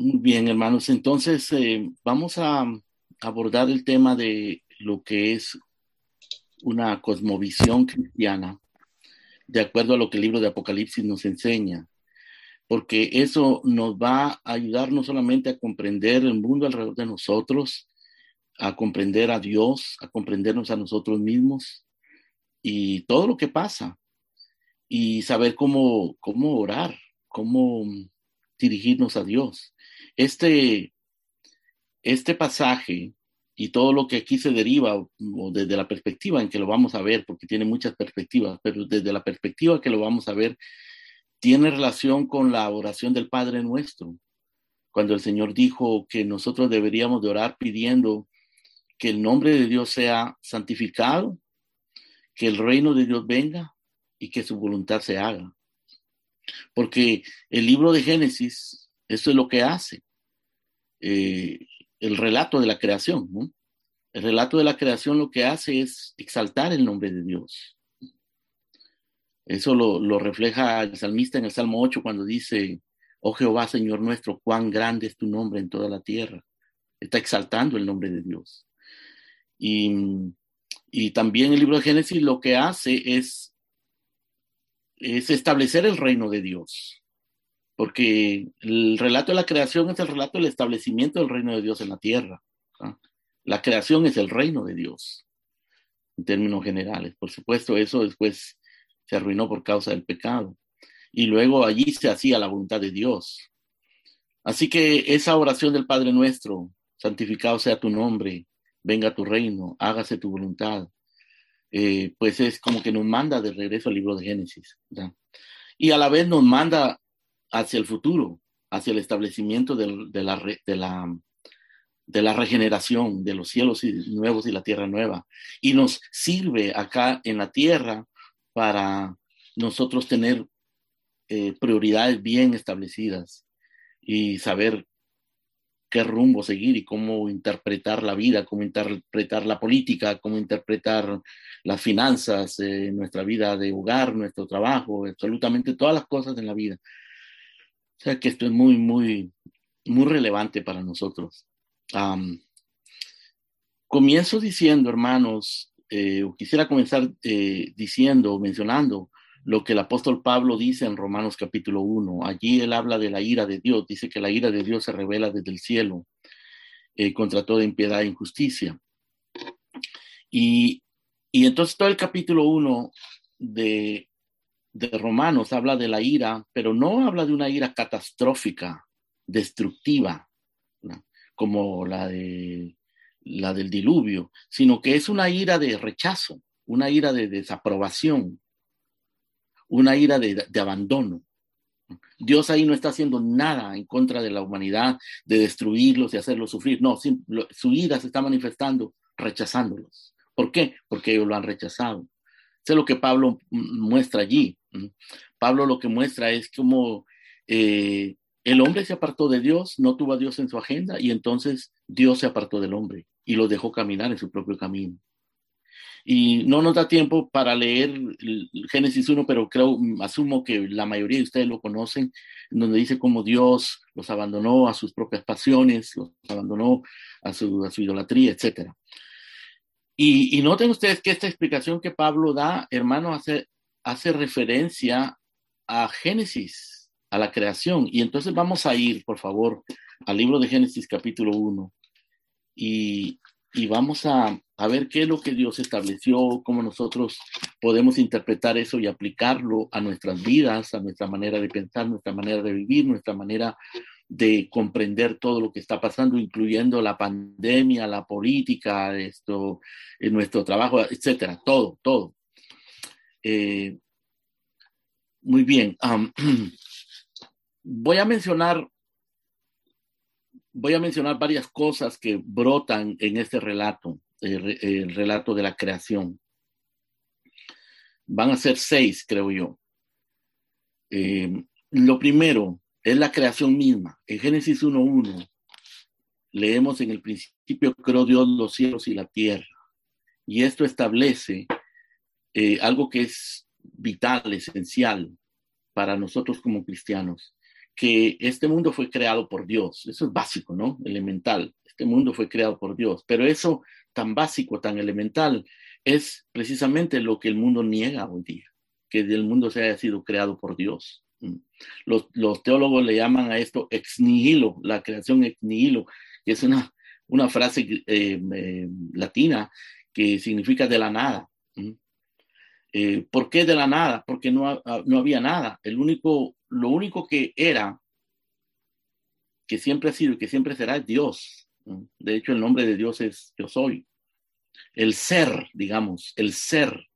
Muy bien, hermanos. Entonces, eh, vamos a abordar el tema de lo que es una cosmovisión cristiana, de acuerdo a lo que el libro de Apocalipsis nos enseña, porque eso nos va a ayudar no solamente a comprender el mundo alrededor de nosotros, a comprender a Dios, a comprendernos a nosotros mismos y todo lo que pasa, y saber cómo, cómo orar, cómo dirigirnos a Dios. Este, este pasaje y todo lo que aquí se deriva desde la perspectiva en que lo vamos a ver, porque tiene muchas perspectivas, pero desde la perspectiva que lo vamos a ver, tiene relación con la oración del Padre nuestro. Cuando el Señor dijo que nosotros deberíamos de orar pidiendo que el nombre de Dios sea santificado, que el reino de Dios venga y que su voluntad se haga. Porque el libro de Génesis, eso es lo que hace. Eh, el relato de la creación. El relato de la creación lo que hace es exaltar el nombre de Dios. Eso lo, lo, refleja el salmista en el Salmo 8 cuando dice, oh Jehová, Señor nuestro, cuán grande es tu nombre en toda la tierra. Está exaltando el nombre de Dios. Y, y también el libro de Génesis lo que hace es es establecer el reino de Dios, porque el relato de la creación es el relato del establecimiento del reino de Dios en la tierra. La creación es el reino de Dios, en términos generales. Por supuesto, eso después se arruinó por causa del pecado. Y luego allí se hacía la voluntad de Dios. Así que esa oración del Padre nuestro, santificado sea tu nombre, venga tu reino, hágase tu voluntad, eh, pues es como que nos manda de regreso al libro de Génesis. Y a la vez nos manda hacia el futuro, hacia el establecimiento de, la, de, la, de la regeneración de los cielos nuevos y la tierra nueva. Y nos sirve acá en la tierra para nosotros tener eh, prioridades bien establecidas y saber qué rumbo seguir y cómo interpretar la vida, cómo interpretar la política, cómo interpretar las finanzas, eh, nuestra vida de hogar, nuestro trabajo, absolutamente todas las cosas en la vida. O sea que esto es muy, muy, muy relevante para nosotros. comienzo diciendo, hermanos, eh, quisiera comenzar eh, diciendo, mencionando lo que el apóstol Pablo dice en Romanos capítulo 1. Allí él habla de la ira de Dios, dice que la ira de Dios se revela desde el cielo eh, contra toda impiedad e injusticia. Y, y, entonces todo el capítulo 1 de, de Romanos habla de la ira, pero no habla de una ira catastrófica, destructiva, como la, de, la del diluvio, sino que es una ira de rechazo, una ira de desaprobación, una ira de, abandono. Dios ahí no está haciendo nada en contra de la humanidad, de destruirlos y hacerlos sufrir. No, su ira se está manifestando rechazándolos. ¿Por qué? Porque ellos lo han rechazado. Eso es lo que Pablo muestra allí. Pablo lo que muestra es como eh, el hombre se apartó de Dios, no tuvo a Dios en su agenda y entonces Dios se apartó del hombre y lo dejó caminar en su propio camino. Y no nos da tiempo para leer Génesis 1, pero creo, asumo que la mayoría de ustedes lo conocen, donde dice cómo Dios los abandonó a sus propias pasiones, los abandonó a su, a su idolatría, etc. Y, y, noten ustedes que esta explicación que Pablo da, hermano, hace, hace referencia a Génesis, a la creación. Y entonces vamos a ir, por favor, al libro de Génesis capítulo 1. Y, y vamos a, a, ver qué es lo que Dios estableció, cómo nosotros podemos interpretar eso y aplicarlo a nuestras vidas, a nuestra manera de pensar, nuestra manera de vivir, nuestra manera de comprender todo lo que está pasando, incluyendo la pandemia, la política, esto, nuestro trabajo, etcétera, todo, todo. Eh, muy bien. voy a mencionar voy a mencionar varias cosas que brotan en este relato, el, relato de la creación. Van a ser seis, creo yo. Eh, lo primero es la creación misma. En Génesis 1.1 leemos en el principio creó Dios los cielos y la tierra. Y esto establece eh, algo que es vital, esencial para nosotros como cristianos que este mundo fue creado por Dios. Eso es básico, ¿no? Elemental. Este mundo fue creado por Dios. Pero eso tan básico, tan elemental, es precisamente lo que el mundo niega hoy día, que el mundo se haya sido creado por Dios. Mm. Los, teólogos le llaman a esto ex nihilo, la creación ex nihilo, que es una, una frase eh, eh, latina que significa de la nada. Mm. Eh, ¿Por qué de la nada? Porque no, no había nada. El único, lo único que era, que siempre ha sido y que siempre será es Dios. De hecho, el nombre de Dios es yo soy. El ser, digamos, el ser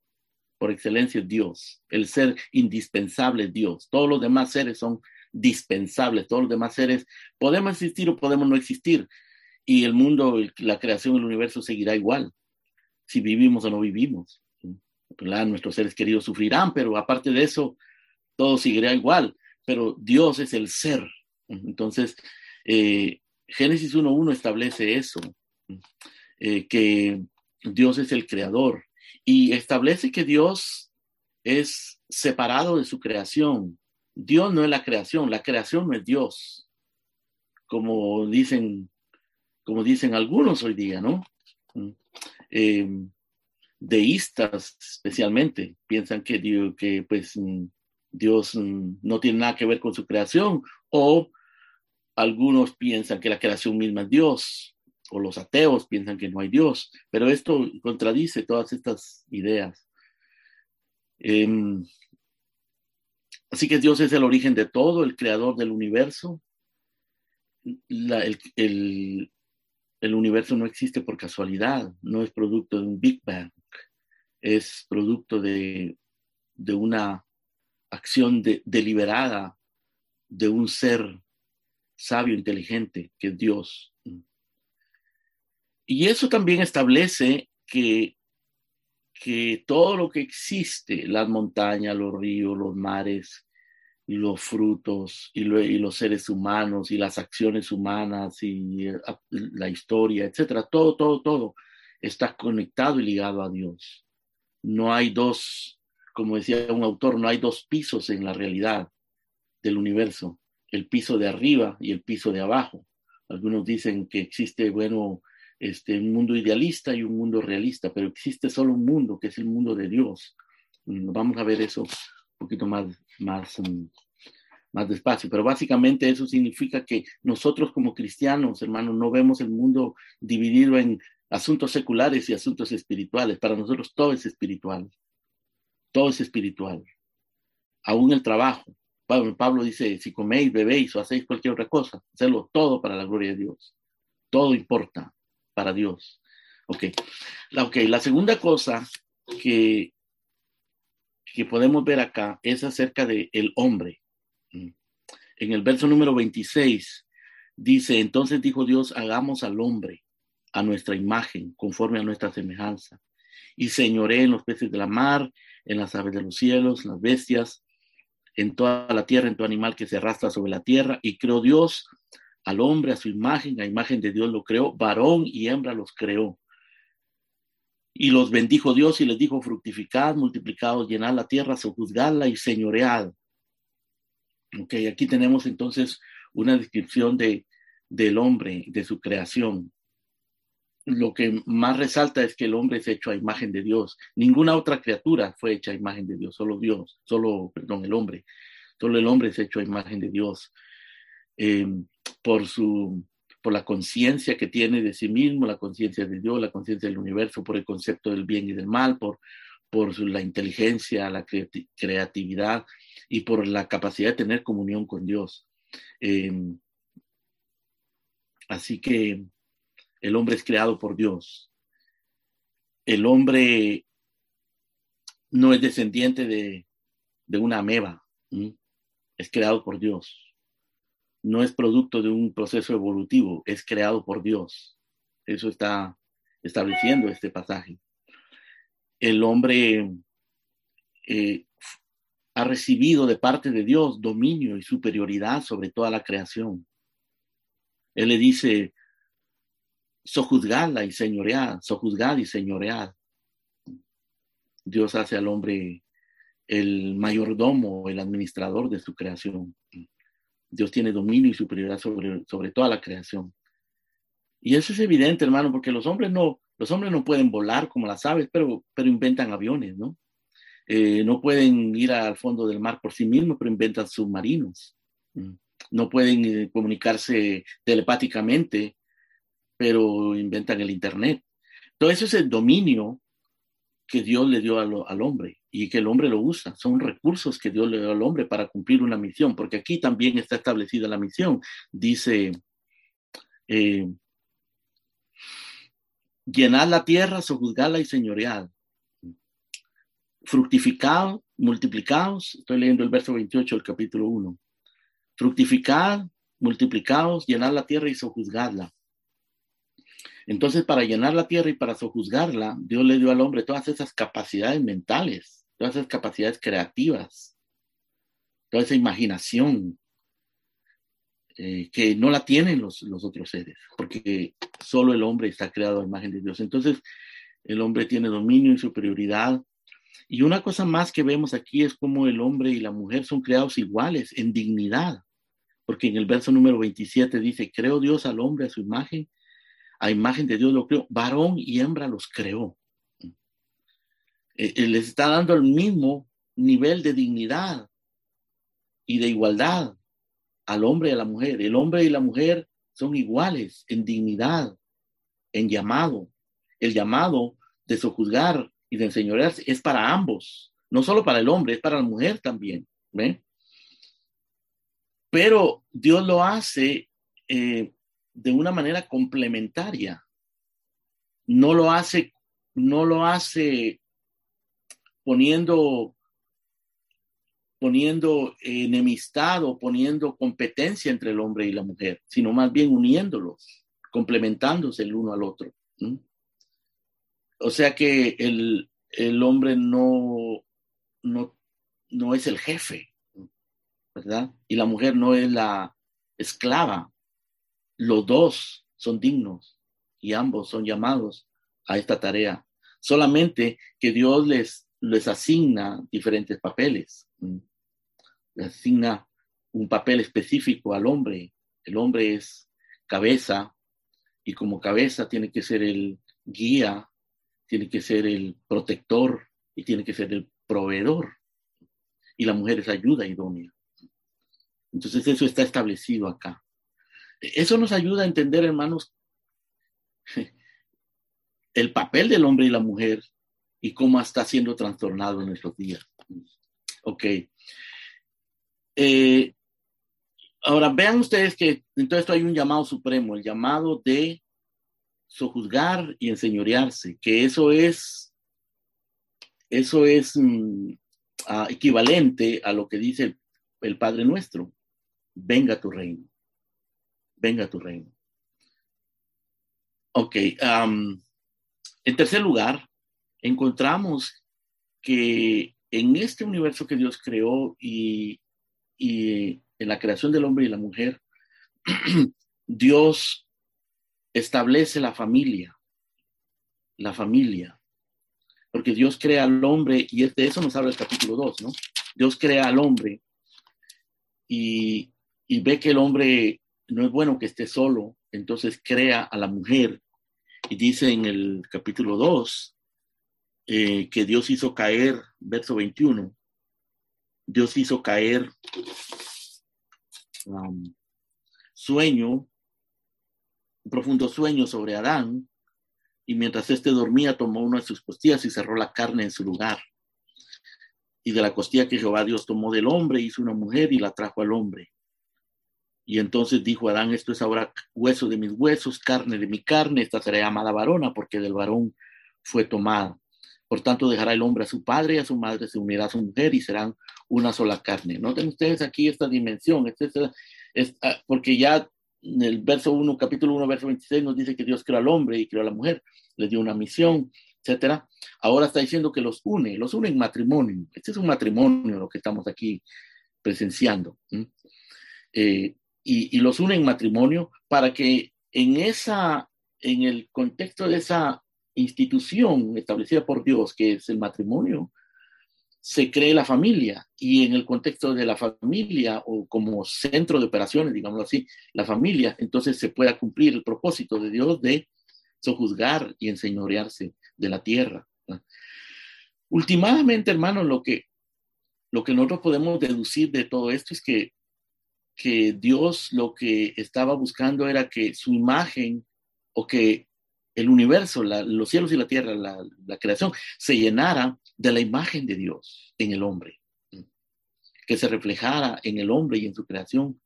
por excelencia es Dios. El ser indispensable es Dios. Todos los demás seres son dispensables. Todos los demás seres podemos existir o podemos no existir. Y el mundo, la creación, el universo seguirá igual. Si vivimos o no vivimos. Nuestros seres queridos sufrirán, pero aparte de eso, todo seguirá igual. Pero Dios es el ser. Entonces, eh, Génesis 1.1 establece eso, eh, que Dios es el creador y establece que Dios es separado de su creación. Dios no es la creación, la creación no es Dios, como dicen, como dicen algunos hoy día, ¿no? Eh, deístas especialmente piensan que Dios, que pues Dios no tiene nada que ver con su creación o algunos piensan que la creación misma es Dios, o los ateos piensan que no hay Dios, pero esto contradice todas estas ideas. Em, así que Dios es el origen de todo, el creador del universo. el, universo no existe por casualidad, no es producto de un Big Bang, es producto de, una acción deliberada de un ser sabio, inteligente, que es Dios. Y eso también establece que, que todo lo que existe, las montañas, los ríos, los mares, los frutos y, los seres humanos y las acciones humanas y eh, la historia, etcétera, todo, todo, todo está conectado y ligado a Dios. No hay dos, como decía un autor, no hay dos pisos en la realidad del universo el piso de arriba y el piso de abajo. Algunos dicen que existe, bueno, este, un mundo idealista y un mundo realista, pero existe solo un mundo, que es el mundo de Dios. Mm, vamos a ver eso un poquito más, más, mm, más despacio, pero básicamente eso significa que nosotros como cristianos, hermanos, no vemos el mundo dividido en asuntos seculares y asuntos espirituales. Para nosotros todo es espiritual. Todo es espiritual. Aún el trabajo, Pablo, dice, si coméis, bebéis o hacéis cualquier otra cosa, hacerlo todo para la gloria de Dios. Todo importa para Dios. Ok, la, okay. la segunda cosa que, que podemos ver acá es acerca del el hombre. Mm. En el verso número 26 dice, entonces dijo Dios, hagamos al hombre a nuestra imagen, conforme a nuestra semejanza, y señoré en los peces de la mar, en las aves de los cielos, las bestias, en toda la tierra, en todo animal que se arrastra sobre la tierra, y creó Dios al hombre a su imagen, a imagen de Dios lo creó, varón y hembra los creó. Y los bendijo Dios y les dijo, fructificad, multiplicad, llenad la tierra, sojuzgadla y señoread. Ok, aquí tenemos entonces una descripción de, del hombre, de su creación lo que más resalta es que el hombre es hecho a imagen de Dios. Ninguna otra criatura fue hecha a imagen de Dios, solo Dios, solo, perdón, el hombre. Solo el hombre es hecho a imagen de Dios. Eh, por su por la conciencia que tiene de sí mismo, la conciencia de Dios, la conciencia del universo, por el concepto del bien y del mal, por, por la inteligencia, la creatividad y por la capacidad de tener comunión con Dios. Eh, así que el hombre es creado por Dios. El hombre no es descendiente de, una ameba, es creado por Dios. No es producto de un proceso evolutivo, es creado por Dios. Eso está estableciendo este pasaje. El hombre eh, ha recibido de parte de Dios dominio y superioridad sobre toda la creación. Él le dice, sojuzgarla y señorear, sojuzgar y señorear. Dios hace al hombre el mayordomo, el administrador de su creación. Dios tiene dominio y superioridad sobre, sobre toda la creación. Y eso es evidente, hermano, porque los hombres no, los hombres no pueden volar como las aves, pero, pero inventan aviones, ¿no? Eh, no pueden ir al fondo del mar por sí mismos, pero inventan submarinos. No pueden eh, comunicarse telepáticamente, pero inventan el Internet. Todo eso es el dominio que Dios le dio al, hombre y que el hombre lo usa. Son recursos que Dios le dio al hombre para cumplir una misión, porque aquí también está establecida la misión. Dice, eh, llenad la tierra, sojuzgadla y señoread. Fructificad, multiplicados. Estoy leyendo el verso 28 del capítulo 1. Fructificad, multiplicados, llenad la tierra y sojuzgadla. Entonces, para llenar la tierra y para sojuzgarla, Dios le dio al hombre todas esas capacidades mentales, todas esas capacidades creativas, toda esa imaginación eh, que no la tienen los, los otros seres, porque solo el hombre está creado a imagen de Dios. Entonces, el hombre tiene dominio y superioridad. Y una cosa más que vemos aquí es cómo el hombre y la mujer son creados iguales en dignidad, porque en el verso número 27 dice, creo Dios al hombre a su imagen a imagen de Dios lo creó, varón y hembra los creó. Eh, eh, les está dando el mismo nivel de dignidad y de igualdad al hombre y a la mujer. El hombre y la mujer son iguales en dignidad, en llamado. El llamado de sojuzgar y de enseñorearse es para ambos, no solo para el hombre, es para la mujer también. Pero Dios lo hace eh, de una manera complementaria. No lo hace, no lo hace poniendo, poniendo enemistad o poniendo competencia entre el hombre y la mujer, sino más bien uniéndolos, complementándose el uno al otro. O sea que el, el hombre no, no, no es el jefe, ¿verdad? Y la mujer no es la esclava los dos son dignos y ambos son llamados a esta tarea. Solamente que Dios les, les asigna diferentes papeles. Le asigna un papel específico al hombre. El hombre es cabeza y como cabeza tiene que ser el guía, tiene que ser el protector y tiene que ser el proveedor. Y la mujer es ayuda idónea. Entonces eso está establecido acá. Eso nos ayuda a entender, hermanos, el papel del hombre y la mujer y cómo está siendo trastornado en nuestros días. Ok. Eh, ahora, vean ustedes que en todo esto hay un llamado supremo, el llamado de sojuzgar y enseñorearse, que eso es, eso es mm, ah, equivalente a lo que dice el Padre nuestro, venga tu reino venga tu reino. Ok, en tercer lugar, encontramos que en este universo que Dios creó y, y en la creación del hombre y la mujer, Dios establece la familia, la familia, porque Dios crea al hombre, y de eso nos habla el capítulo 2, ¿no? Dios crea al hombre y, y ve que el hombre no es bueno que esté solo, entonces crea a la mujer. Y dice en el capítulo 2 eh, que Dios hizo caer, verso 21, Dios hizo caer um, sueño, un profundo sueño sobre Adán, y mientras éste dormía tomó una de sus costillas y cerró la carne en su lugar. Y de la costilla que Jehová Dios tomó del hombre hizo una mujer y la trajo al hombre. Y entonces dijo Adán, esto es ahora hueso de mis huesos, carne de mi carne, esta será llamada varona porque del varón fue tomada. Por tanto, dejará el hombre a su padre y a su madre, se unirá a su mujer y serán una sola carne. Noten ustedes aquí esta dimensión, ah, porque ya en el verso 1, capítulo 1, verso 26 nos dice que Dios creó al hombre y creó a la mujer, le dio una misión, etcétera. Ahora está diciendo que los une, los une en matrimonio. Este es un matrimonio lo que estamos aquí presenciando. Y, los une en matrimonio para que en esa, en el contexto de esa institución establecida por Dios, que es el matrimonio, se cree la familia y en el contexto de la familia o como centro de operaciones, digamos así, la familia, entonces se pueda cumplir el propósito de Dios de sojuzgar y enseñorearse de la tierra. Últimamente, hermanos, lo que, lo que nosotros podemos deducir de todo esto es que, que Dios lo que estaba buscando era que su imagen o que el universo, los cielos y la tierra, la, la, creación, se llenara de la imagen de Dios en el hombre, que se reflejara en el hombre y en su creación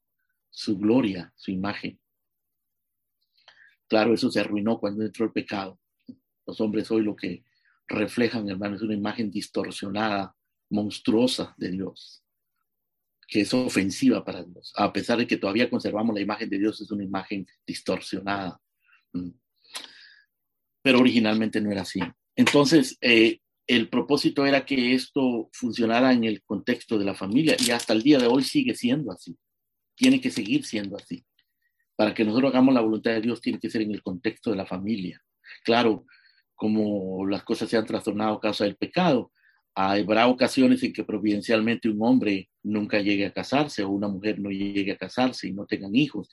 su gloria, su imagen. Claro, eso se arruinó cuando entró el pecado. Los hombres hoy lo que reflejan, hermano, es una imagen distorsionada, monstruosa de Dios, que es ofensiva para Dios. A pesar de que todavía conservamos la imagen de Dios, es una imagen distorsionada. Pero originalmente no era así. Entonces, eh, el propósito era que esto funcionara en el contexto de la familia y hasta el día de hoy sigue siendo así. Tiene que seguir siendo así. Para que nosotros hagamos la voluntad de Dios, tiene que ser en el contexto de la familia. Claro, como las cosas se han trastornado a causa del pecado, habrá ocasiones en que providencialmente un hombre nunca llegue a casarse o una mujer no llegue a casarse y no tengan hijos.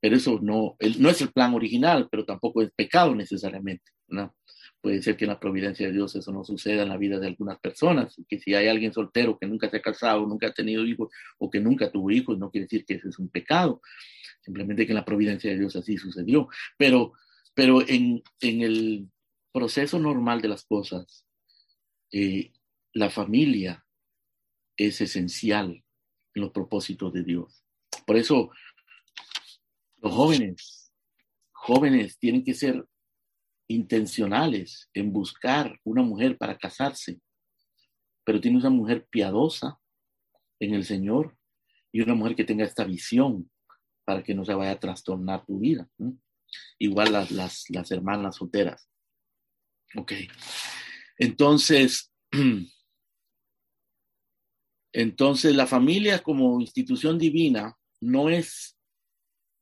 Pero eso no, no es el plan original, pero tampoco es pecado necesariamente. ¿no? Puede ser que en la providencia de Dios eso no suceda en la vida de algunas personas, que si hay alguien soltero que nunca se ha casado, nunca ha tenido hijos o que nunca tuvo hijos, no quiere decir que ese es un pecado, simplemente que en la providencia de Dios así sucedió. Pero, pero en, en el proceso normal de las cosas, eh, la familia es esencial en los propósitos de Dios. Por eso los jóvenes, jóvenes tienen que ser intencionales en buscar una mujer para casarse, pero tiene una mujer piadosa en el Señor y una mujer que tenga esta visión para que no se vaya a trastornar tu vida. Igual las, las, las hermanas solteras. Ok. Entonces, entonces la familia como institución divina no es,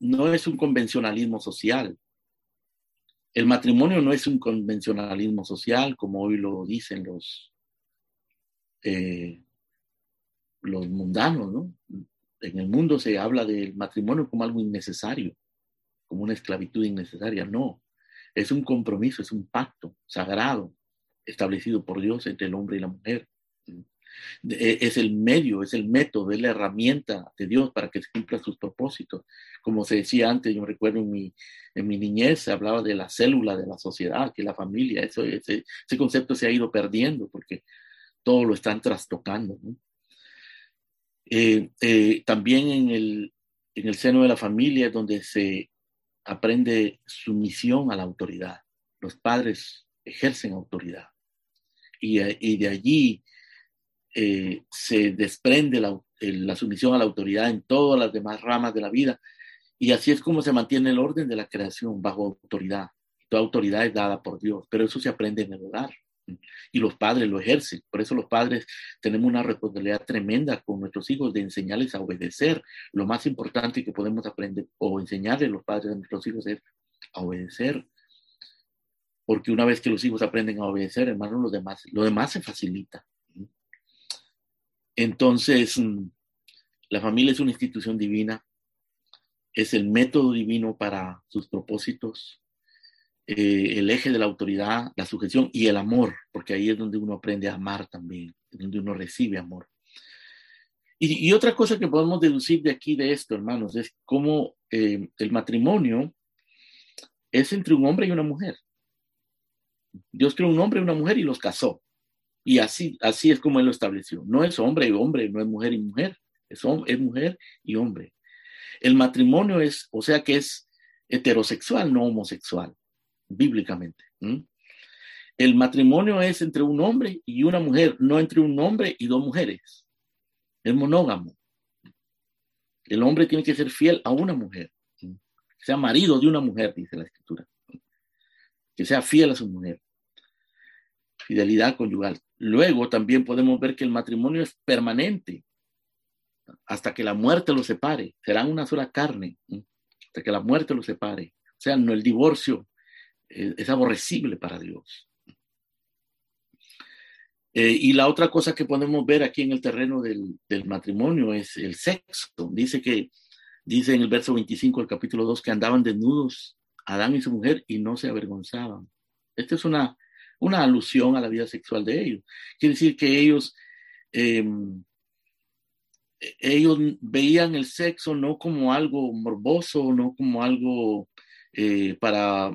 no es un convencionalismo social. El matrimonio no es un convencionalismo social como hoy lo dicen los, eh, los mundanos, ¿no? En el mundo se habla del matrimonio como algo innecesario, como una esclavitud innecesaria. No, es un compromiso, es un pacto sagrado establecido por Dios entre el hombre y la mujer. E, es el medio, es el método, es la herramienta de Dios para que se cumpla sus propósitos. Como se decía antes, yo recuerdo en mi, niñez, se hablaba de la célula de la sociedad, que la familia. Eso, ese, ese concepto se ha ido perdiendo porque todo lo están trastocando. Eh, eh, también en el, en el seno de la familia es donde se aprende sumisión a la autoridad. Los padres ejercen autoridad. Y de allí eh, se desprende la, sumisión a la autoridad en todas las demás ramas de la vida. Y así es como se mantiene el orden de la creación bajo autoridad. Toda autoridad es dada por Dios, pero eso se aprende en el hogar y los padres lo ejercen. Por eso los padres tenemos una responsabilidad tremenda con nuestros hijos de enseñarles a obedecer. Lo más importante que podemos aprender o enseñarles los padres a nuestros hijos es a obedecer. Porque una vez que los hijos aprenden a obedecer, hermano, lo demás, lo demás se facilita. Entonces, mm, la familia es una institución divina, es el método divino para sus propósitos, eh, el eje de la autoridad, la sujeción y el amor, porque ahí es donde uno aprende a amar también, donde uno recibe amor. Y, otra cosa que podemos deducir de aquí, de esto, hermanos, es cómo eh, el matrimonio es entre un hombre y una mujer. Dios creó un hombre y una mujer y los casó. Y así, así es como Él lo estableció. No es hombre y hombre, no es mujer y mujer, es, es mujer y hombre. El matrimonio es, o sea que es heterosexual, no homosexual bíblicamente. El matrimonio es entre un hombre y una mujer, no entre un hombre y dos mujeres. Es monógamo. El hombre tiene que ser fiel a una mujer, sea marido de una mujer, dice la escritura. Que sea fiel a su mujer. Fidelidad conyugal. Luego también podemos ver que el matrimonio es permanente hasta que la muerte los separe. Serán una sola carne hasta que la muerte los separe. O sea, no el divorcio es aborrecible para Dios. Eh, y la otra cosa que podemos ver aquí en el terreno del, del, matrimonio es el sexo. Dice que, dice en el verso 25 del capítulo 2 que andaban desnudos Adán y su mujer y no se avergonzaban. Esta es una, una alusión a la vida sexual de ellos. Quiere decir que ellos, eh, ellos veían el sexo no como algo morboso, no como algo eh, para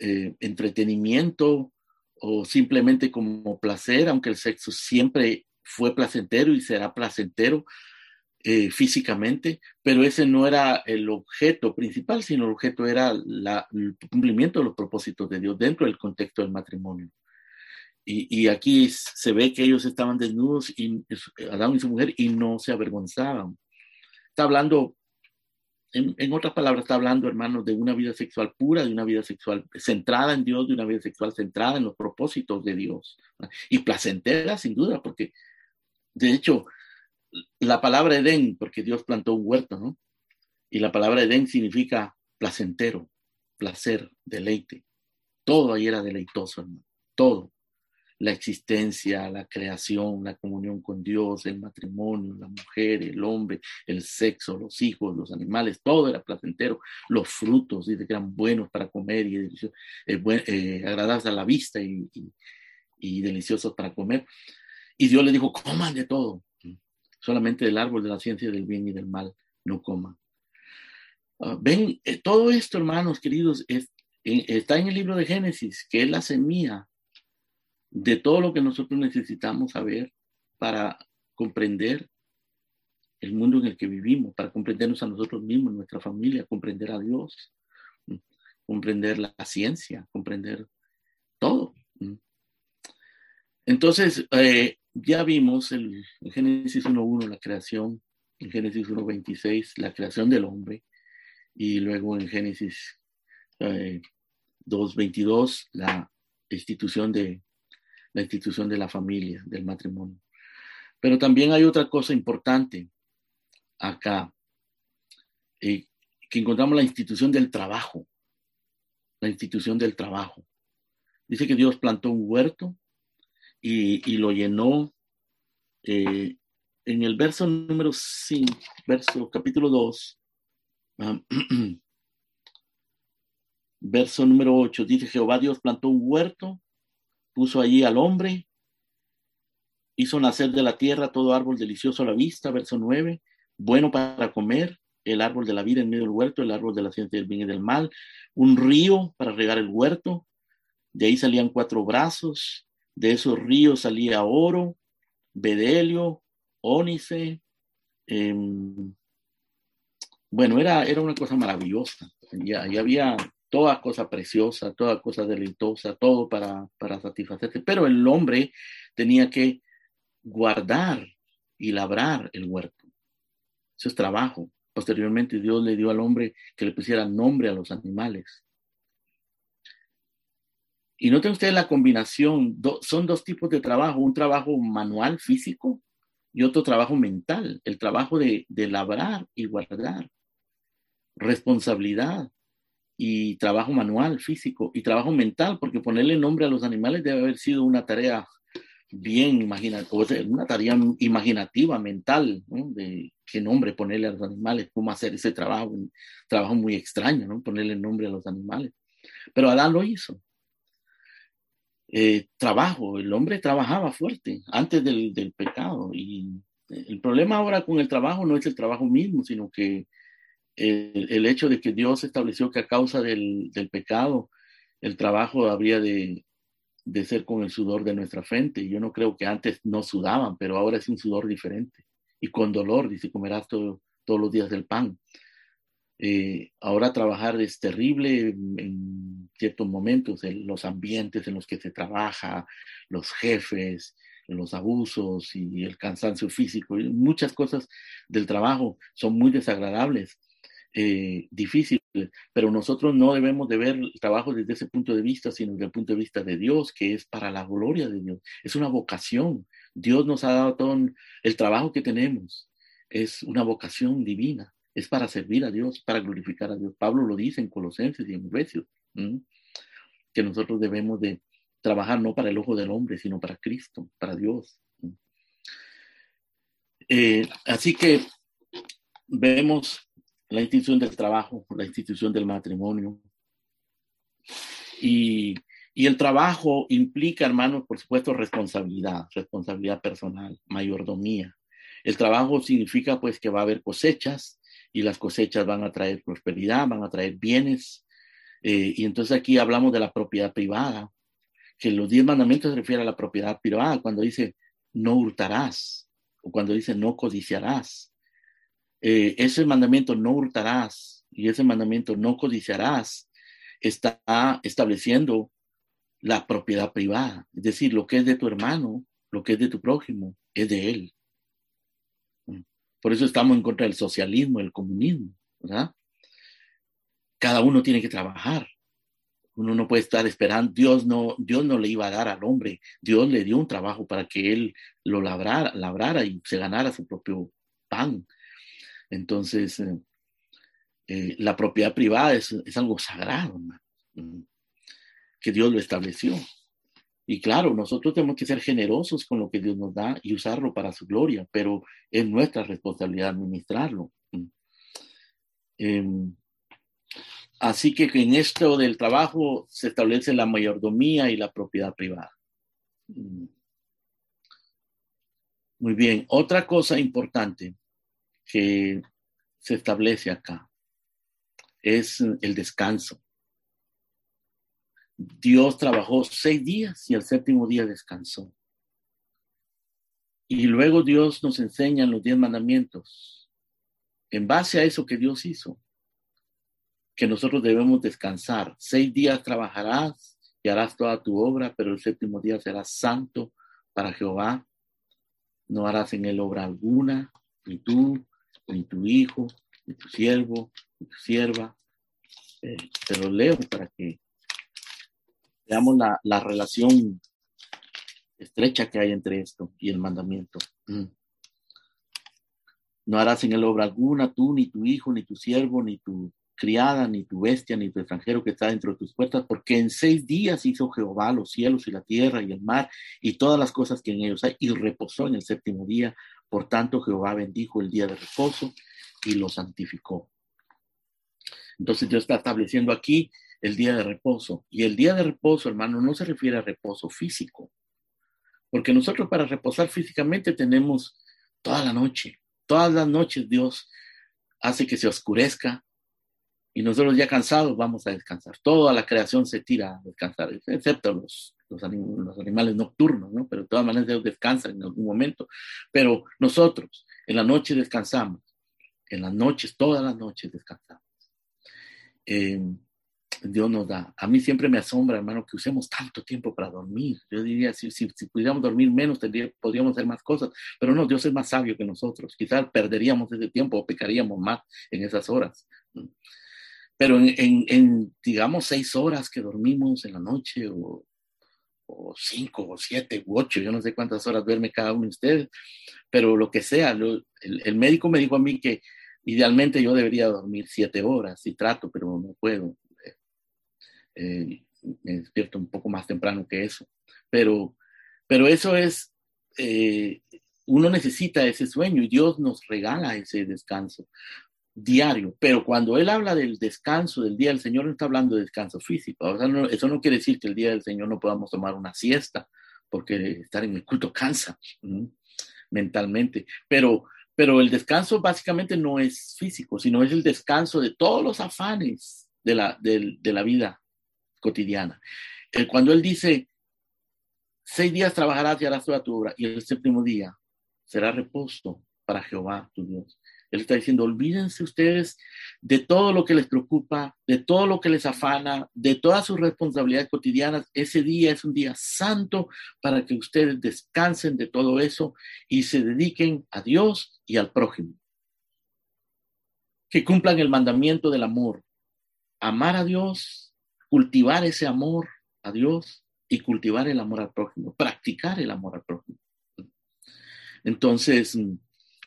eh, entretenimiento o simplemente como placer, aunque el sexo siempre fue placentero y será placentero eh, físicamente, pero ese no era el objeto principal, sino el objeto era la, el cumplimiento de los propósitos de Dios dentro del contexto del matrimonio. Y, aquí se ve que ellos estaban desnudos, y, Adán y su mujer, y no se avergonzaban. Está hablando, en, en, otras palabras, está hablando, hermanos, de una vida sexual pura, de una vida sexual centrada en Dios, de una vida sexual centrada en los propósitos de Dios. Y placentera, sin duda, porque de hecho, la palabra Edén, porque Dios plantó un huerto, ¿no? Y la palabra Edén significa placentero, placer, deleite. Todo ahí era deleitoso, hermano. Todo. La existencia, la creación, la comunión con Dios, el matrimonio, la mujer, el hombre, el sexo, los hijos, los animales, todo era placentero. Los frutos, dice que eran buenos para comer y eh, eh, agradables a la vista y, y, y deliciosos para comer. Y Dios le dijo, coman de todo, solamente del árbol de la ciencia del bien y del mal no coma. Uh, ven, eh, todo esto, hermanos queridos, eh, está en el libro de Génesis, que es la semilla de todo lo que nosotros necesitamos saber para comprender el mundo en el que vivimos, para comprendernos a nosotros mismos, nuestra familia, comprender a Dios, comprender la ciencia, comprender todo. Entonces, eh, ya vimos el, Génesis 1.1 la creación, en Génesis 1.26 la creación del hombre y luego en Génesis eh, 2.22 la institución de la institución de la familia, del matrimonio. Pero también hay otra cosa importante acá, eh, que encontramos la institución del trabajo, la institución del trabajo. Dice que Dios plantó un huerto y, lo llenó eh, en el verso número 5, verso capítulo 2, uh, verso número 8, dice Jehová Dios plantó un huerto, puso allí al hombre, hizo nacer de la tierra todo árbol delicioso a la vista, verso 9, bueno para comer, el árbol de la vida en medio del huerto, el árbol de la ciencia del bien y del mal, un río para regar el huerto, de ahí salían cuatro brazos, de esos ríos salía oro, bedelio, ónice. Em, bueno, era, era una cosa maravillosa. Ya, había toda cosa preciosa, toda cosa deleitosa, todo para, para satisfacerse. Pero el hombre tenía que guardar y labrar el huerto. Eso es trabajo. Posteriormente Dios le dio al hombre que le pusiera nombre a los animales. Y noten ustedes la combinación, son dos tipos de trabajo, un trabajo manual, físico, y otro trabajo mental, el trabajo de, de labrar y guardar, responsabilidad y trabajo manual, físico, y trabajo mental, porque ponerle nombre a los animales debe haber sido una tarea bien imaginativa, una tarea imaginativa, mental, ¿no? de qué nombre ponerle a los animales, cómo hacer ese trabajo, un trabajo muy extraño, ¿no? ponerle nombre a los animales. Pero Adán lo hizo. Eh, trabajo, el hombre trabajaba fuerte antes del, del, pecado y el problema ahora con el trabajo no es el trabajo mismo, sino que el, el hecho de que Dios estableció que a causa del, del pecado el trabajo habría de, de, ser con el sudor de nuestra frente. Yo no creo que antes no sudaban, pero ahora es un sudor diferente y con dolor, dice, comerás todo, todos los días del pan. Eh, ahora trabajar es terrible en, ciertos momentos, en los ambientes en los que se trabaja, los jefes, los abusos y el cansancio físico, y muchas cosas del trabajo son muy desagradables, eh, difíciles, pero nosotros no debemos de ver el trabajo desde ese punto de vista, sino desde el punto de vista de Dios, que es para la gloria de Dios, es una vocación. Dios nos ha dado todo el trabajo que tenemos, es una vocación divina es para servir a Dios, para glorificar a Dios. Pablo lo dice en Colosenses y en Efesios, que nosotros debemos de trabajar no para el ojo del hombre, sino para Cristo, para Dios. Eh, así que vemos la institución del trabajo, la institución del matrimonio. Y, y el trabajo implica, hermanos, por supuesto, responsabilidad, responsabilidad personal, mayordomía. El trabajo significa pues que va a haber cosechas y las cosechas van a traer prosperidad, van a traer bienes. Eh, y entonces aquí hablamos de la propiedad privada, que los diez mandamientos se refieren a la propiedad privada, cuando dice no hurtarás o cuando dice no codiciarás. Eh, ese mandamiento no hurtarás y ese mandamiento no codiciarás está estableciendo la propiedad privada, es decir, lo que es de tu hermano, lo que es de tu prójimo, es de él. Por eso estamos en contra del socialismo, del comunismo, ¿verdad? Cada uno tiene que trabajar. Uno no puede estar esperando, Dios no, Dios no le iba a dar al hombre, Dios le dio un trabajo para que él lo labrara, labrara y se ganara su propio pan. Entonces, eh, eh, la propiedad privada es, algo sagrado, que Dios lo estableció. Y claro, nosotros tenemos que ser generosos con lo que Dios nos da y usarlo para su gloria, pero es nuestra responsabilidad administrarlo. Em, así que en esto del trabajo se establece la mayordomía y la propiedad privada. Muy bien, otra cosa importante que se establece acá es el descanso. Dios trabajó seis días y el séptimo día descansó. Y luego Dios nos enseña los diez mandamientos. En base a eso que Dios hizo, que nosotros debemos descansar. Seis días trabajarás y harás toda tu obra, pero el séptimo día será santo para Jehová. No harás en él obra alguna, ni tú, ni tu hijo, ni tu siervo, ni tu sierva. Eh, te lo leo para que veamos la, la, relación estrecha que hay entre esto y el mandamiento. Mm. No harás en él obra alguna, tú, ni tu hijo, ni tu siervo, ni tu criada, ni tu bestia, ni tu extranjero que está dentro de tus puertas, porque en seis días hizo Jehová los cielos y la tierra y el mar y todas las cosas que en ellos hay, y reposó en el séptimo día. Por tanto, Jehová bendijo el día de reposo y lo santificó. Entonces Dios está estableciendo aquí el día de reposo. Y el día de reposo, hermano, no se refiere a reposo físico, porque nosotros para reposar físicamente tenemos toda la noche. Todas las noches Dios hace que se oscurezca y nosotros ya cansados vamos a descansar. Toda la creación se tira a descansar, excepto los, los, animales nocturnos, ¿no? Pero de todas maneras ellos descansan en algún momento. Pero nosotros en la noche descansamos, en las noches, todas las noches descansamos. Eh, Dios nos da. A mí siempre me asombra, hermano, que usemos tanto tiempo para dormir. Yo diría, si, si, pudiéramos dormir menos, tendría, podríamos hacer más cosas. Pero no, Dios es más sabio que nosotros. Quizás perderíamos ese tiempo o pecaríamos más en esas horas. Pero en, en, digamos, seis horas que dormimos en la noche o, o, cinco o siete u ocho, yo no sé cuántas horas duerme cada uno de ustedes, pero lo que sea, el, el médico me dijo a mí que idealmente yo debería dormir siete horas y trato, pero no puedo eh, me despierto un poco más temprano que eso, pero, pero eso es, eh, uno necesita ese sueño y Dios nos regala ese descanso diario, pero cuando Él habla del descanso del día del Señor, no está hablando de descanso físico, eso no quiere decir que el día del Señor no podamos tomar una siesta, porque estar en el culto cansa mentalmente, pero, pero el descanso básicamente no es físico, sino es el descanso de todos los afanes de la, de la vida cotidiana. Cuando él dice, seis días trabajarás y harás toda tu obra, y el séptimo día será reposo para Jehová, tu Dios. Él está diciendo, olvídense ustedes de todo lo que les preocupa, de todo lo que les afana, de todas sus responsabilidades cotidianas. Ese día es un día santo para que ustedes descansen de todo eso y se dediquen a Dios y al prójimo. Que cumplan el mandamiento del amor. Amar a Dios cultivar ese amor a Dios y cultivar el amor al prójimo, practicar el amor al prójimo. Entonces,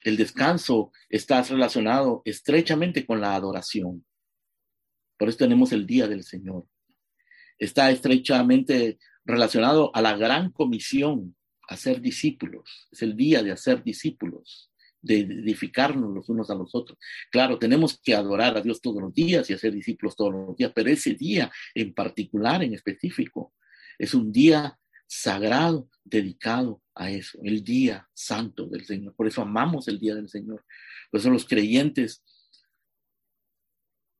el descanso está relacionado estrechamente con la adoración. Por eso tenemos el Día del Señor. Está estrechamente relacionado a la gran comisión, hacer discípulos. Es el día de hacer discípulos, de edificarnos los unos a los otros. Claro, tenemos que adorar a Dios todos los días y hacer discípulos todos los días, pero ese día en particular, en específico, es un día sagrado dedicado a eso, el día santo del Señor. Por eso amamos el día del Señor. Por eso los creyentes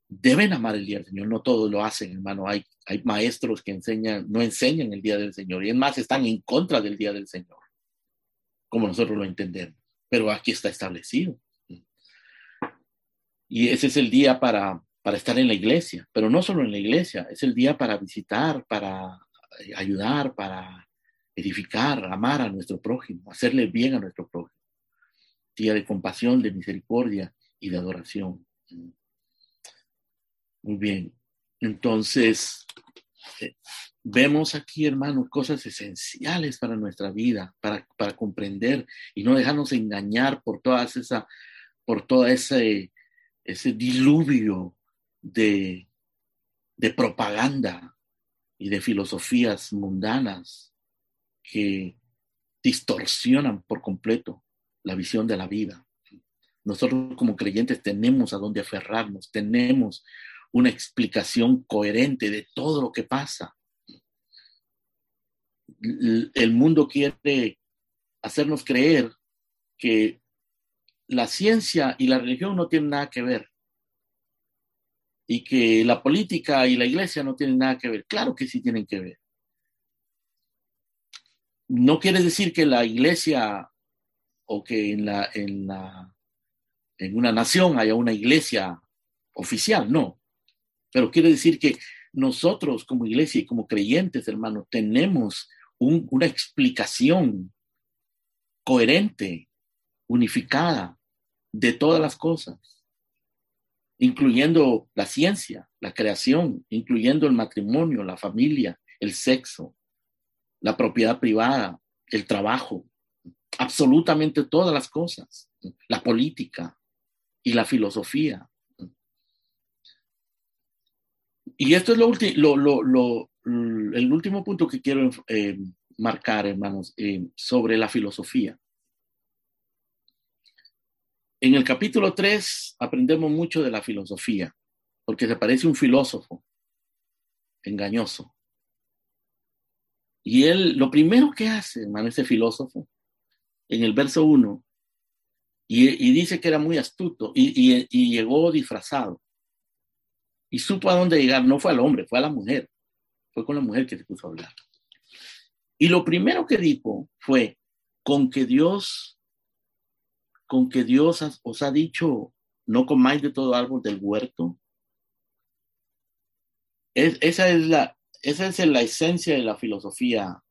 deben amar el día del Señor. No todos lo hacen, hermano. Hay, hay maestros que enseñan, no enseñan el día del Señor y es más, están en contra del día del Señor, como nosotros lo entendemos. Pero aquí está establecido. Y ese es el día para, para estar en la iglesia, pero no solo en la iglesia, es el día para visitar, para ayudar, para edificar, amar a nuestro prójimo, hacerle bien a nuestro prójimo. Día de compasión, de misericordia y de adoración. Muy bien. Entonces, eh, vemos aquí, hermanos, cosas esenciales para nuestra vida, para, para comprender y no dejarnos engañar por todas esa, por todo ese, ese diluvio de, de propaganda y de filosofías mundanas que distorsionan por completo la visión de la vida. Nosotros como creyentes tenemos a dónde aferrarnos, tenemos una explicación coherente de todo lo que pasa. El mundo quiere hacernos creer que la ciencia y la religión no tienen nada que ver y que la política y la iglesia no tienen nada que ver. Claro que sí tienen que ver. No quiere decir que la iglesia o que en, la, en, la, en una nación haya una iglesia oficial, no. Pero quiere decir que nosotros como iglesia y como creyentes, hermanos, tenemos una explicación coherente, unificada de todas las cosas incluyendo la ciencia, la creación, incluyendo el matrimonio, la familia, el sexo, la propiedad privada, el trabajo, absolutamente todas las cosas, la política y la filosofía. Y esto es lo, lo, el último punto que quiero eh, marcar, hermanos, eh, sobre la filosofía. En el capítulo 3 aprendemos mucho de la filosofía, porque se parece un filósofo engañoso. Y él, lo primero que hace, hermano, ese filósofo, en el verso 1, y, dice que era muy astuto y, y, llegó disfrazado. Y supo a dónde llegar, no fue al hombre, fue a la mujer. Fue con la mujer que se puso a hablar. Y lo primero que dijo fue, con que Dios con que Dios os ha dicho, no comáis de todo árbol del huerto. esa, es la, esa es la esencia de la filosofía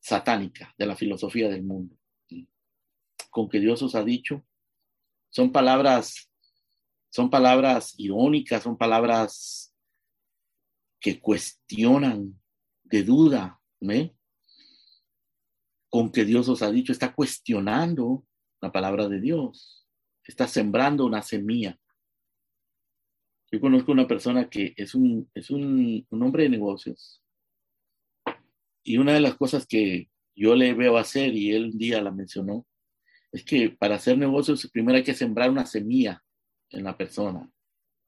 satánica, de la filosofía del mundo. Con que Dios os ha dicho. Son palabras, son palabras irónicas, son palabras que cuestionan de duda, ¿eh? con que Dios os ha dicho, está cuestionando la palabra de Dios, está sembrando una semilla. Yo conozco una persona que es un, es un, hombre de negocios y una de las cosas que yo le veo hacer, y él un día la mencionó, es que para hacer negocios primero hay que sembrar una semilla en la persona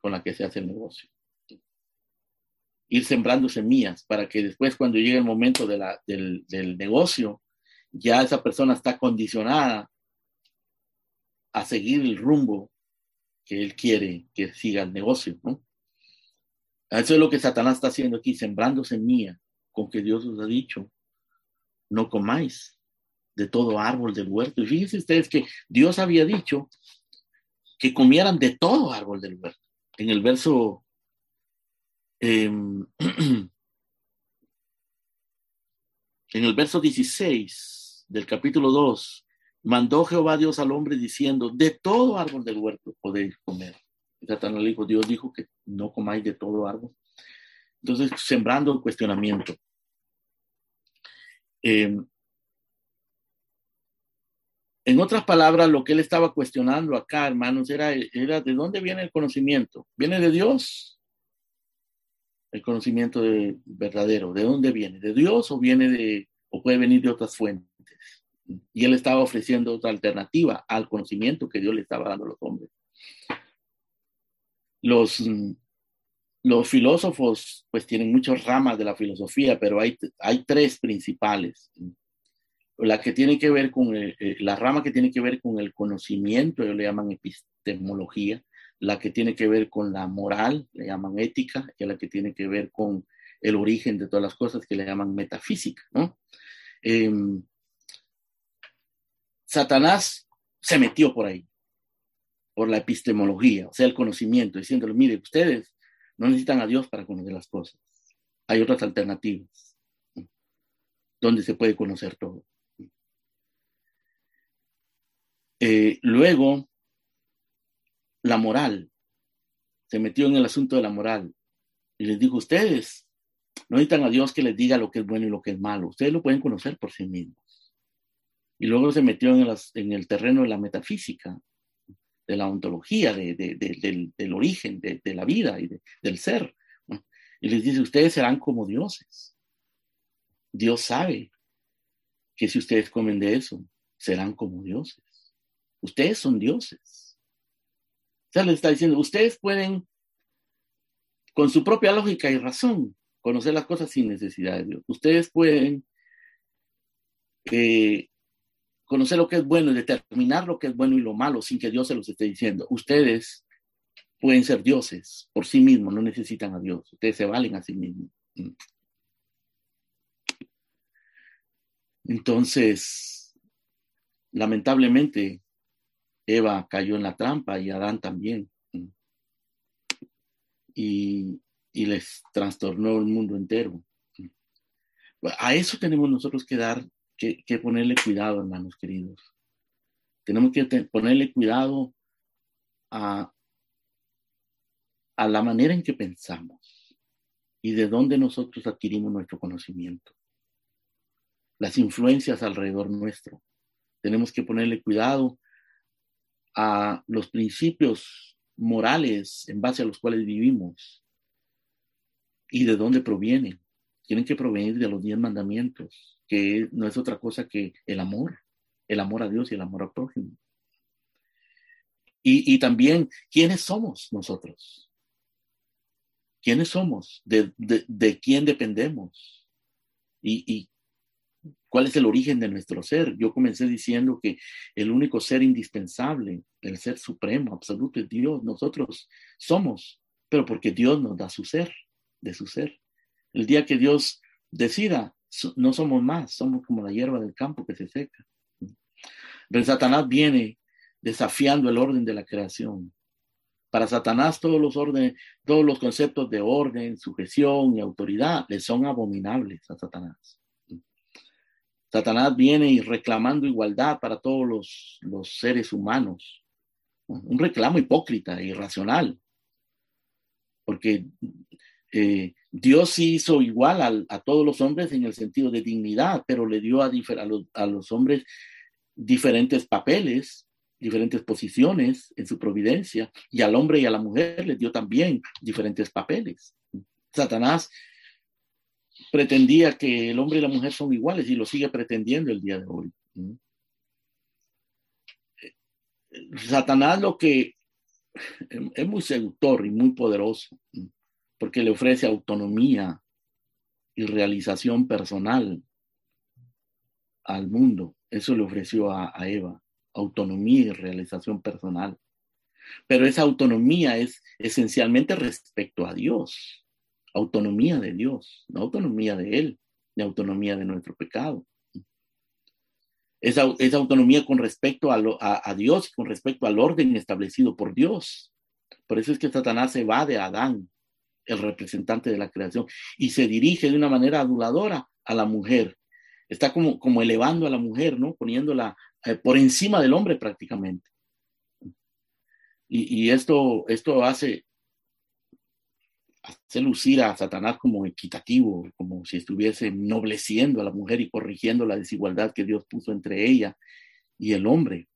con la que se hace el negocio. Ir sembrando semillas para que después cuando llegue el momento de la, del, del negocio, ya esa persona está condicionada a seguir el rumbo que él quiere que siga el negocio, ¿no? Eso es lo que Satanás está haciendo aquí, sembrando semilla con que Dios os ha dicho, no comáis de todo árbol del huerto. Y fíjense ustedes que Dios había dicho que comieran de todo árbol del huerto. En el verso em, en el verso 16 del capítulo 2, mandó Jehová Dios al hombre diciendo, de todo árbol del huerto podéis comer. Y Satanás le dijo, Dios dijo que no comáis de todo árbol. Entonces, sembrando el cuestionamiento. Em, en otras palabras, lo que él estaba cuestionando acá, hermanos, era, era de dónde viene el conocimiento. ¿Viene de Dios? el conocimiento verdadero? ¿De dónde viene? ¿De Dios o viene de, o puede venir de otras fuentes? Y él estaba ofreciendo otra alternativa al conocimiento que Dios le estaba dando a los hombres. Los, los filósofos pues tienen muchas ramas de la filosofía, pero hay, hay tres principales. La que tiene que ver con eh, la rama que tiene que ver con el conocimiento, ellos le llaman epistemología, la que tiene que ver con la moral, le llaman ética, y la que tiene que ver con el origen de todas las cosas, que le llaman metafísica, ¿no? Em, Satanás se metió por ahí, por la epistemología, o sea, el conocimiento, diciéndole, mire, ustedes no necesitan a Dios para conocer las cosas. Hay otras alternativas donde se puede conocer todo. Eh, luego, la moral. Se metió en el asunto de la moral y les dijo, ustedes no necesitan a Dios que les diga lo que es bueno y lo que es malo. Ustedes lo pueden conocer por sí mismos. Y luego se metió en, el terreno de la metafísica, de la ontología, del, origen de, la vida y del ser. Y les dice, ustedes serán como dioses. Dios sabe que si ustedes comen de eso, serán como dioses. Ustedes son dioses. O sea, les está diciendo, ustedes pueden, con su propia lógica y razón, conocer las cosas sin necesidad de Dios. Ustedes pueden eh, conocer lo que es bueno y determinar lo que es bueno y lo malo sin que Dios se los esté diciendo. Ustedes pueden ser dioses por sí mismos, no necesitan a Dios. Ustedes se valen a sí mismos. Entonces, lamentablemente, Eva cayó en la trampa y Adán también. Y, y les trastornó el mundo entero. A eso tenemos nosotros que dar que, ponerle cuidado, hermanos queridos. Tenemos que ponerle cuidado a, a la manera en que pensamos y de dónde nosotros adquirimos nuestro conocimiento. Las influencias alrededor nuestro. Tenemos que ponerle cuidado a los principios morales en base a los cuales vivimos y de dónde provienen. Tienen que provenir de los diez mandamientos que no es otra cosa que el amor, el amor a Dios y el amor al prójimo. Y, también, ¿quiénes somos nosotros? ¿Quiénes somos? ¿De, quién dependemos? Y, cuál es el origen de nuestro ser? Yo comencé diciendo que el único ser indispensable, el ser supremo, absoluto, es Dios. Nosotros somos, pero porque Dios nos da su ser, de su ser. El día que Dios decida no somos más, somos como la hierba del campo que se seca. Pero Satanás viene desafiando el orden de la creación. Para Satanás todos los órdenes, todos los conceptos de orden, sujeción y autoridad le son abominables a Satanás. Satanás viene y reclamando igualdad para todos los, los seres humanos. Un reclamo hipócrita, irracional. Porque eh, Dios hizo igual a, todos los hombres en el sentido de dignidad, pero le dio a, los, hombres diferentes papeles, diferentes posiciones en su providencia, y al hombre y a la mujer le dio también diferentes papeles. Satanás pretendía que el hombre y la mujer son iguales y lo sigue pretendiendo el día de hoy. Satanás lo que es muy seductor y muy poderoso porque le ofrece autonomía y realización personal al mundo. Eso le ofreció a, Eva, autonomía y realización personal. Pero esa autonomía es esencialmente respecto a Dios, autonomía de Dios, no autonomía de Él, ni autonomía de nuestro pecado. Esa, esa autonomía con respecto a, a, a Dios, con respecto al orden establecido por Dios. Por eso es que Satanás se va de Adán el representante de la creación, y se dirige de una manera aduladora a la mujer. Está como, como elevando a la mujer, ¿no? Poniéndola eh, por encima del hombre prácticamente. Y, esto, esto hace, hace lucir a Satanás como equitativo, como si estuviese nobleciendo a la mujer y corrigiendo la desigualdad que Dios puso entre ella y el hombre.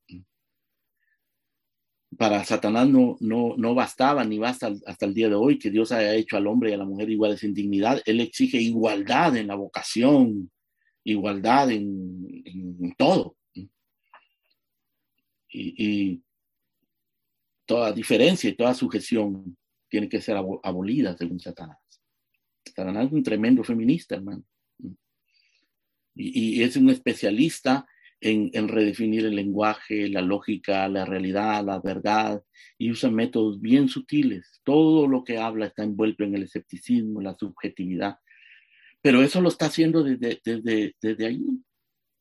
para Satanás no, no, no bastaba ni basta hasta el día de hoy que Dios haya hecho al hombre y a la mujer iguales en dignidad. Él exige igualdad en la vocación, igualdad en, todo. Y, toda diferencia y toda sujeción tiene que ser abolida según Satanás. Satanás es un tremendo feminista, hermano. Y, y es un especialista en, redefinir el lenguaje, la lógica, la realidad, la verdad, y usa métodos bien sutiles. Todo lo que habla está envuelto en el escepticismo, la subjetividad. Pero eso lo está haciendo desde, desde, desde allí,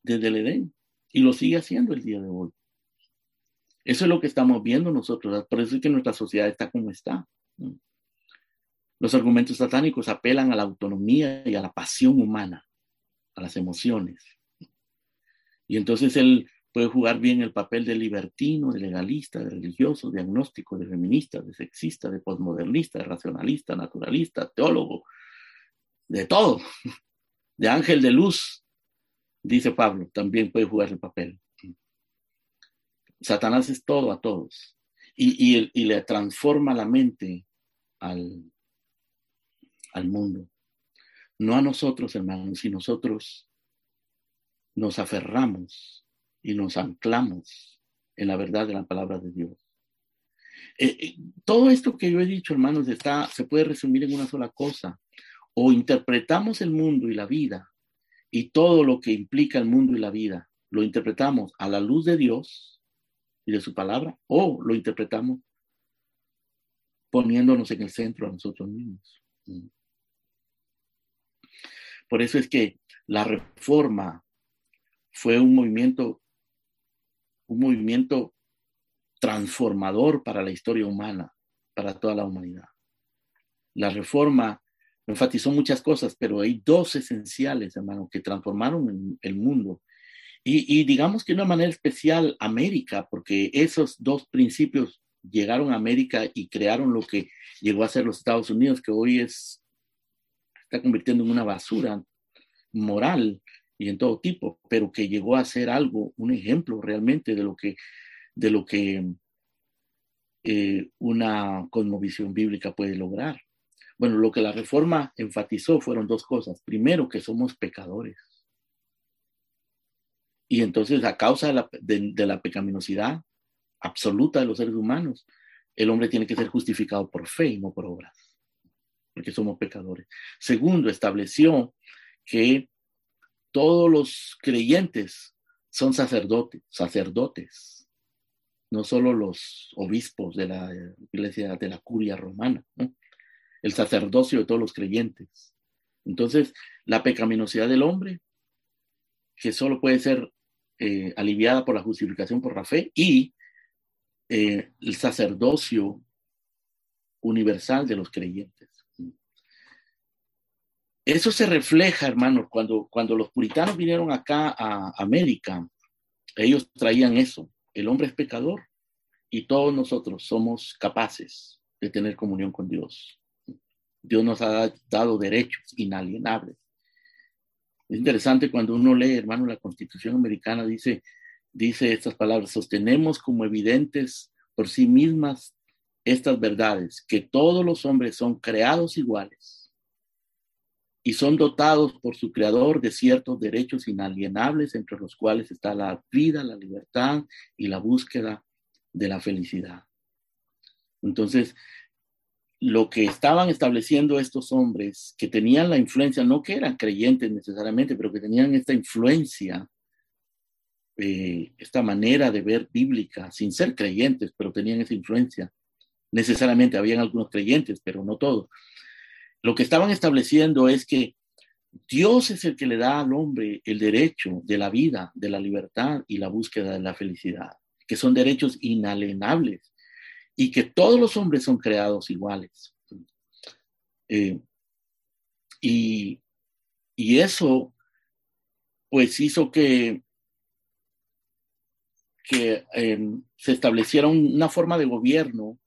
desde el Edén, y lo sigue haciendo el día de hoy. Eso es lo que estamos viendo nosotros, por eso es que nuestra sociedad está como está. Los argumentos satánicos apelan a la autonomía y a la pasión humana, a las emociones. Y entonces él puede jugar bien el papel de libertino, de legalista, de religioso, de agnóstico, de feminista, de sexista, de posmodernista, de racionalista, naturalista, teólogo, de todo, de ángel de luz, dice Pablo, también puede jugar el papel. Satanás es todo a todos. Y, y, le transforma la mente al, al mundo. No a nosotros, hermanos, si nosotros nos aferramos y nos anclamos en la verdad de la palabra de Dios. Eh, eh, todo esto que yo he dicho, hermanos, está, se puede resumir en una sola cosa. O interpretamos el mundo y la vida y todo lo que implica el mundo y la vida, lo interpretamos a la luz de Dios y de su palabra, o lo interpretamos poniéndonos en el centro a nosotros mismos. Mm. Por eso es que la reforma fue un movimiento, un movimiento transformador para la historia humana, para toda la humanidad. La reforma enfatizó muchas cosas, pero hay dos esenciales, hermano, que transformaron el mundo. Y, digamos que de una manera especial América, porque esos dos principios llegaron a América y crearon lo que llegó a ser los Estados Unidos, que hoy es, está convirtiendo en una basura moral y en todo tipo, pero que llegó a ser algo, un ejemplo realmente de lo que, de lo que eh, una cosmovisión bíblica puede lograr. Bueno, lo que la reforma enfatizó fueron dos cosas. Primero, que somos pecadores. Y entonces, a causa de la pecaminosidad absoluta de los seres humanos, el hombre tiene que ser justificado por fe y no por obras, porque somos pecadores. Segundo, estableció que todos los creyentes son sacerdotes, sacerdotes, no solo los obispos de la iglesia de la curia romana, el sacerdocio de todos los creyentes. Entonces, la pecaminosidad del hombre, que solo puede ser eh, aliviada por la justificación por la fe, y eh, el sacerdocio universal de los creyentes. Eso se refleja, hermanos, cuando, cuando los puritanos vinieron acá a América, ellos traían eso. El hombre es pecador y todos nosotros somos capaces de tener comunión con Dios. Dios nos ha dado derechos inalienables. Es interesante cuando uno lee, hermano, la Constitución americana dice, dice estas palabras, sostenemos como evidentes por sí mismas estas verdades, que todos los hombres son creados iguales y son dotados por su creador de ciertos derechos inalienables, entre los cuales está la vida, la libertad y la búsqueda de la felicidad. Entonces, lo que estaban estableciendo estos hombres, que tenían la influencia, no que eran creyentes necesariamente, pero que tenían esta influencia, eh, esta manera de ver bíblica, sin ser creyentes, pero tenían esa influencia. Necesariamente habían algunos creyentes, pero no todos. Lo que estaban estableciendo es que Dios es el que le da al hombre el derecho de la vida, de la libertad y la búsqueda de la felicidad, que son derechos inalienables y que todos los hombres son creados iguales. Eh, y, eso pues hizo que, que em, se estableciera una forma de gobierno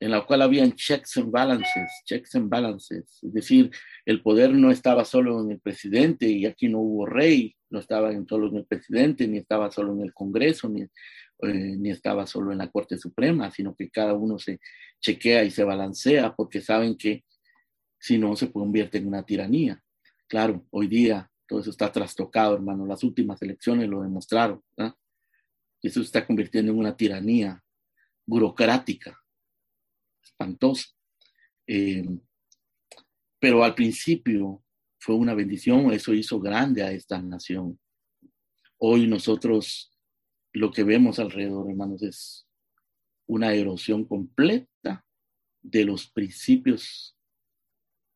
en la cual habían checks and balances, checks and balances, es decir, el poder no estaba solo en el presidente y aquí no hubo rey, no estaba solo en el presidente, ni estaba solo en el Congreso, ni eh, ni estaba solo en la Corte Suprema, sino que cada uno se chequea y se balancea porque saben que si no se convierte en una tiranía. Claro, hoy día todo eso está trastocado, hermano. Las últimas elecciones lo demostraron. Eso está convirtiendo en una tiranía burocrática, espantosa. Eh, pero al principio fue una bendición, eso hizo grande a esta nación. Hoy nosotros lo que vemos alrededor, hermanos, es una erosión completa de los principios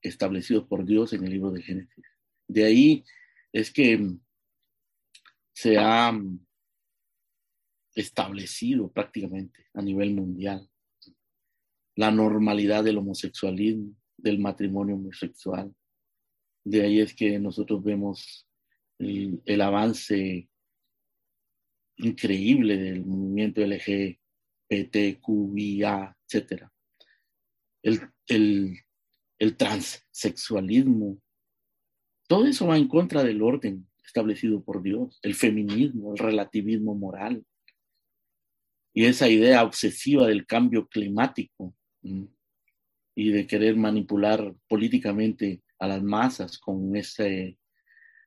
establecidos por Dios en el libro de Génesis. De ahí es que se ha establecido prácticamente a nivel mundial la normalidad del homosexualismo, del matrimonio homosexual. De ahí es que nosotros vemos el, avance increíble del movimiento LGBTQIA, etc. El, el, el transexualismo, todo eso va en contra del orden establecido por Dios, el feminismo, el relativismo moral y esa idea obsesiva del cambio climático y de querer manipular políticamente a las masas con, ese,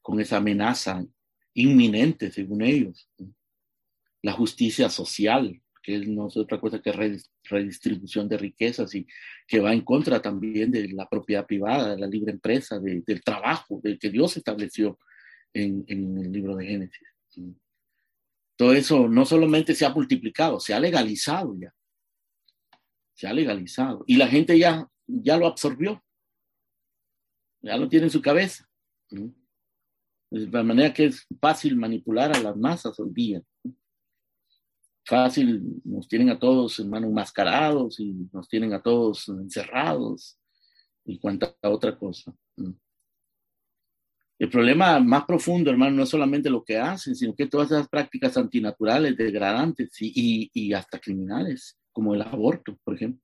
con esa amenaza inminente, según ellos. La justicia social, que no es otra cosa que redistribución de riquezas y que va en contra también de la propiedad privada, de la libre empresa, del trabajo, del que Dios estableció en, en el libro de Génesis. Todo eso no solamente se ha multiplicado, se ha legalizado ya se ha legalizado y la gente ya, ya lo absorbió, ya lo tiene en su cabeza. De manera que es fácil manipular a las masas hoy día. Fácil, nos tienen a todos, hermano, enmascarados y nos tienen a todos encerrados y cuanta otra cosa. El problema más profundo, hermano, no es solamente lo que hacen, sino que todas esas prácticas antinaturales, degradantes y, y hasta criminales como el aborto, por ejemplo,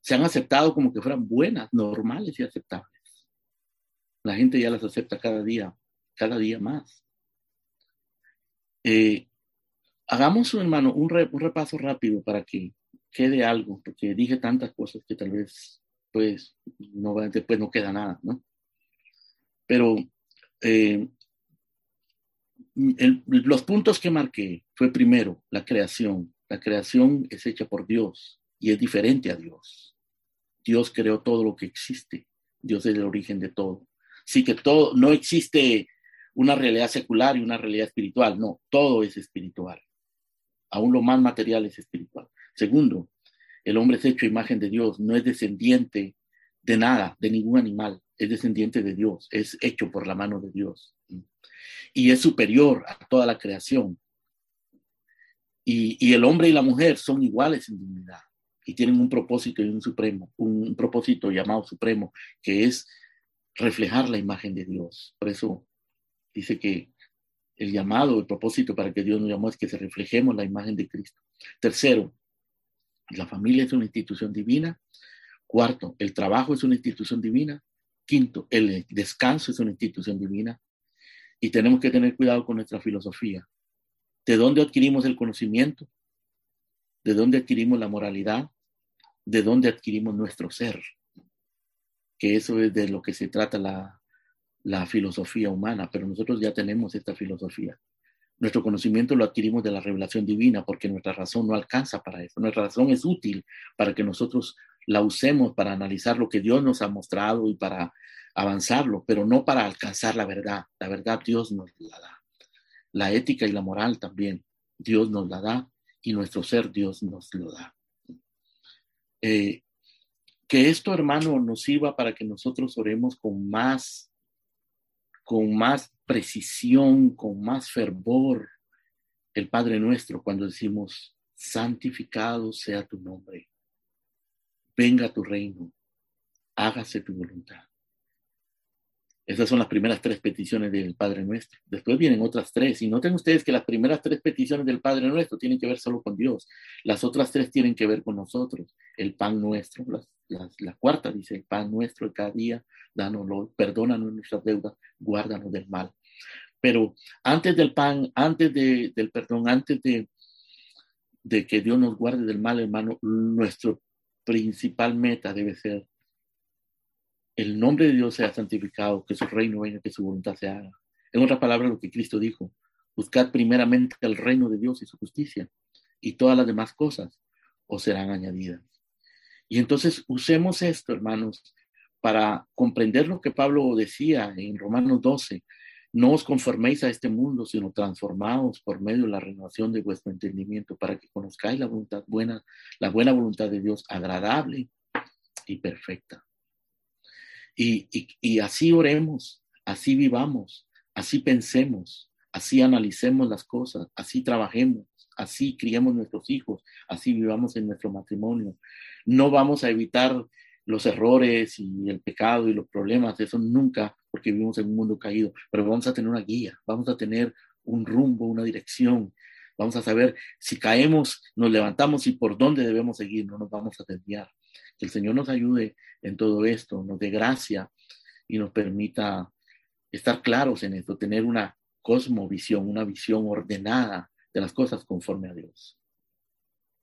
se han aceptado como que fueran buenas, normales y aceptables. La gente ya las acepta cada día, cada día más. Eh, hagamos, hermano, un, un, repaso rápido para que quede algo, porque dije tantas cosas que tal vez, pues, no, después no queda nada, ¿no? Pero eh, los puntos que marqué fue primero la creación, la creación es hecha por Dios y es diferente a Dios. Dios creó todo lo que existe. Dios es el origen de todo. Sí que todo, no existe una realidad secular y una realidad espiritual. No, todo es espiritual. Aún lo más material es espiritual. Segundo, el hombre es hecho imagen de Dios, no es descendiente de nada, de ningún animal, es descendiente de Dios, es hecho por la mano de Dios. Y es superior a toda la creación. Y, el hombre y la mujer son iguales en dignidad y tienen un propósito y un supremo, un, propósito llamado supremo, que es reflejar la imagen de Dios. Por eso dice que el llamado, el propósito para que Dios nos llamó es que se reflejemos la imagen de Cristo. Tercero, la familia es una institución divina. Cuarto, el trabajo es una institución divina. Quinto, el descanso es una institución divina. Y tenemos que tener cuidado con nuestra filosofía. ¿De dónde adquirimos el conocimiento? ¿De dónde adquirimos la moralidad? ¿De dónde adquirimos nuestro ser? Que eso es de lo que se trata la, la filosofía humana, pero nosotros ya tenemos esta filosofía. Nuestro conocimiento lo adquirimos de la revelación divina porque nuestra razón no alcanza para eso. Nuestra razón es útil para que nosotros la usemos para analizar lo que Dios nos ha mostrado y para avanzarlo, pero no para alcanzar la verdad. La verdad Dios nos la da la ética y la moral también. Dios nos la da y nuestro ser Dios nos lo da. Eh, que esto, hermano, nos sirva para que nosotros oremos con más, con más precisión, con más fervor el Padre nuestro cuando decimos, santificado sea tu nombre, venga tu reino, hágase tu voluntad. Esas son las primeras tres peticiones del Padre Nuestro. Después vienen otras tres. Y noten ustedes que las primeras tres peticiones del Padre Nuestro tienen que ver solo con Dios. Las otras tres tienen que ver con nosotros. El pan nuestro. La, cuarta dice, el pan nuestro de cada día, dánoslo, perdónanos nuestras deudas, guárdanos del mal. Pero antes del pan, antes del perdón, antes de, de que Dios nos guarde del mal, hermano, nuestro principal meta debe ser el nombre de Dios sea santificado, que su reino venga, que su voluntad se haga. En otras palabras, lo que Cristo dijo, buscad primeramente el reino de Dios y su justicia, y todas las demás cosas os serán añadidas. Y entonces usemos esto, hermanos, para comprender lo que Pablo decía en Romanos 12, no os conforméis a este mundo, sino transformaos por medio de la renovación de vuestro entendimiento, para que conozcáis la voluntad buena, la buena voluntad de Dios, agradable y perfecta. Y, y así oremos, así vivamos, así pensemos, así analicemos las cosas, así trabajemos, así criemos nuestros hijos, así vivamos en nuestro matrimonio. No vamos a evitar los errores y el pecado y los problemas, eso nunca, porque vivimos en un mundo caído, pero vamos a tener una guía, vamos a tener un rumbo, una dirección, vamos a saber si caemos, nos levantamos y por dónde debemos seguir, no nos vamos a desviar. Que el Señor nos ayude en todo esto, nos dé gracia y nos permita estar claros en esto, tener una cosmovisión, una visión ordenada de las cosas conforme a Dios.